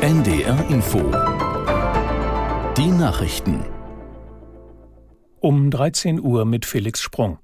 NDR Info Die Nachrichten um 13 Uhr mit Felix Sprung.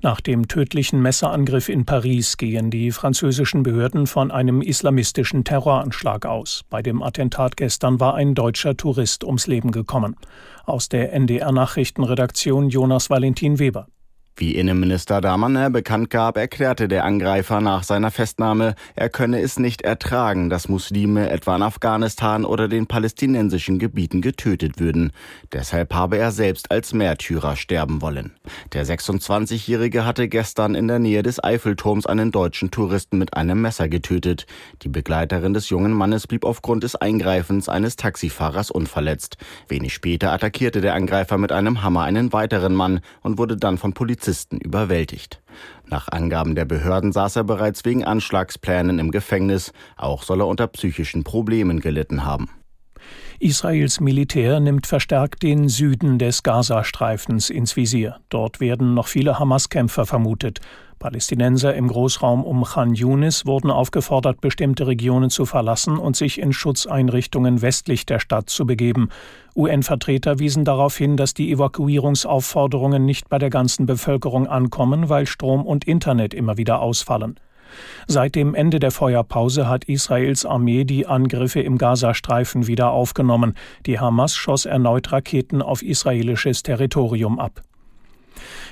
Nach dem tödlichen Messerangriff in Paris gehen die französischen Behörden von einem islamistischen Terroranschlag aus. Bei dem Attentat gestern war ein deutscher Tourist ums Leben gekommen. Aus der NDR Nachrichtenredaktion Jonas Valentin Weber. Wie Innenminister Damaner bekannt gab, erklärte der Angreifer nach seiner Festnahme, er könne es nicht ertragen, dass Muslime etwa in Afghanistan oder den palästinensischen Gebieten getötet würden. Deshalb habe er selbst als Märtyrer sterben wollen. Der 26-Jährige hatte gestern in der Nähe des Eiffelturms einen deutschen Touristen mit einem Messer getötet. Die Begleiterin des jungen Mannes blieb aufgrund des Eingreifens eines Taxifahrers unverletzt. Wenig später attackierte der Angreifer mit einem Hammer einen weiteren Mann und wurde dann von Polizisten Polizisten überwältigt. Nach Angaben der Behörden saß er bereits wegen Anschlagsplänen im Gefängnis. Auch soll er unter psychischen Problemen gelitten haben. Israels Militär nimmt verstärkt den Süden des Gazastreifens ins Visier. Dort werden noch viele Hamas-Kämpfer vermutet. Palästinenser im Großraum um Khan Yunis wurden aufgefordert, bestimmte Regionen zu verlassen und sich in Schutzeinrichtungen westlich der Stadt zu begeben. UN-Vertreter wiesen darauf hin, dass die Evakuierungsaufforderungen nicht bei der ganzen Bevölkerung ankommen, weil Strom und Internet immer wieder ausfallen. Seit dem Ende der Feuerpause hat Israels Armee die Angriffe im Gazastreifen wieder aufgenommen. Die Hamas schoss erneut Raketen auf israelisches Territorium ab.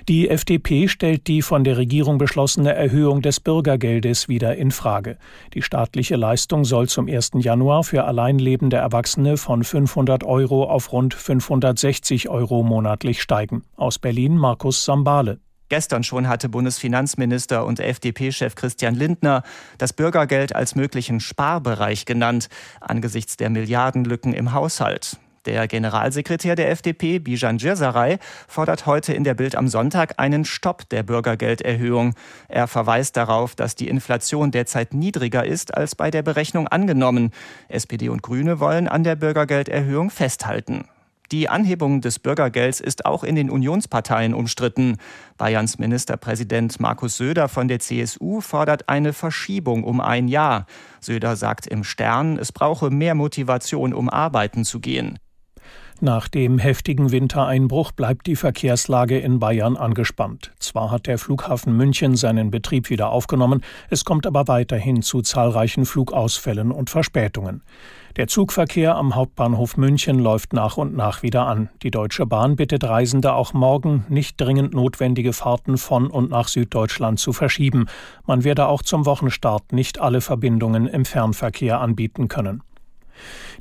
Die FDP stellt die von der Regierung beschlossene Erhöhung des Bürgergeldes wieder in Frage. Die staatliche Leistung soll zum 1. Januar für alleinlebende Erwachsene von 500 Euro auf rund 560 Euro monatlich steigen. Aus Berlin Markus Sambale. Gestern schon hatte Bundesfinanzminister und FDP-Chef Christian Lindner das Bürgergeld als möglichen Sparbereich genannt, angesichts der Milliardenlücken im Haushalt. Der Generalsekretär der FDP, Bijan Djirsaray, fordert heute in der Bild am Sonntag einen Stopp der Bürgergelderhöhung. Er verweist darauf, dass die Inflation derzeit niedriger ist als bei der Berechnung angenommen. SPD und Grüne wollen an der Bürgergelderhöhung festhalten. Die Anhebung des Bürgergelds ist auch in den Unionsparteien umstritten. Bayerns Ministerpräsident Markus Söder von der CSU fordert eine Verschiebung um ein Jahr. Söder sagt im Stern, es brauche mehr Motivation, um arbeiten zu gehen. Nach dem heftigen Wintereinbruch bleibt die Verkehrslage in Bayern angespannt. Zwar hat der Flughafen München seinen Betrieb wieder aufgenommen, es kommt aber weiterhin zu zahlreichen Flugausfällen und Verspätungen. Der Zugverkehr am Hauptbahnhof München läuft nach und nach wieder an. Die Deutsche Bahn bittet Reisende auch morgen nicht dringend notwendige Fahrten von und nach Süddeutschland zu verschieben. Man werde auch zum Wochenstart nicht alle Verbindungen im Fernverkehr anbieten können.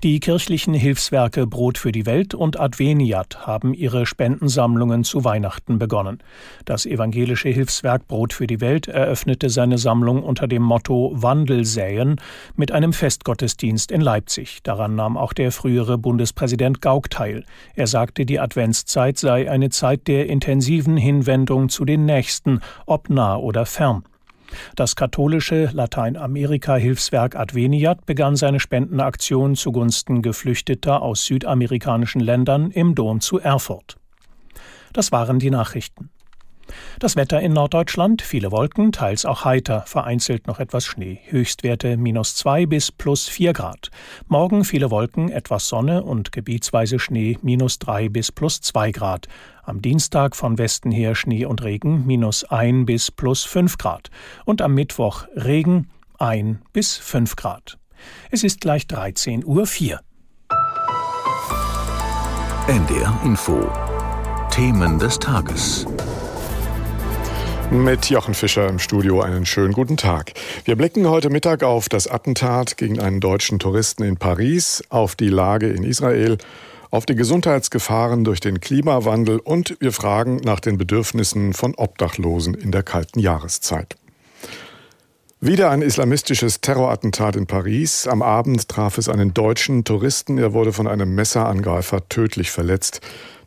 Die kirchlichen Hilfswerke Brot für die Welt und Adveniat haben ihre Spendensammlungen zu Weihnachten begonnen. Das evangelische Hilfswerk Brot für die Welt eröffnete seine Sammlung unter dem Motto Wandel säen mit einem Festgottesdienst in Leipzig. Daran nahm auch der frühere Bundespräsident Gauck teil. Er sagte, die Adventszeit sei eine Zeit der intensiven Hinwendung zu den Nächsten, ob nah oder fern. Das katholische Lateinamerika-Hilfswerk Adveniat begann seine Spendenaktion zugunsten Geflüchteter aus südamerikanischen Ländern im Dom zu Erfurt. Das waren die Nachrichten. Das Wetter in Norddeutschland, viele Wolken, teils auch heiter, vereinzelt noch etwas Schnee. Höchstwerte minus zwei bis plus vier Grad. Morgen viele Wolken, etwas Sonne und gebietsweise Schnee minus drei bis plus zwei Grad. Am Dienstag von Westen her Schnee und Regen minus ein bis plus fünf Grad. Und am Mittwoch Regen ein bis fünf Grad. Es ist gleich 13.04 Uhr. NDR Info Themen des Tages. Mit Jochen Fischer im Studio einen schönen guten Tag. Wir blicken heute Mittag auf das Attentat gegen einen deutschen Touristen in Paris, auf die Lage in Israel, auf die Gesundheitsgefahren durch den Klimawandel und wir fragen nach den Bedürfnissen von Obdachlosen in der kalten Jahreszeit. Wieder ein islamistisches Terrorattentat in Paris. Am Abend traf es einen deutschen Touristen. Er wurde von einem Messerangreifer tödlich verletzt.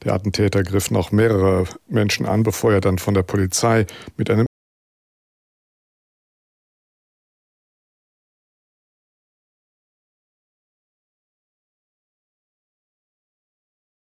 Der Attentäter griff noch mehrere Menschen an, bevor er dann von der Polizei mit einem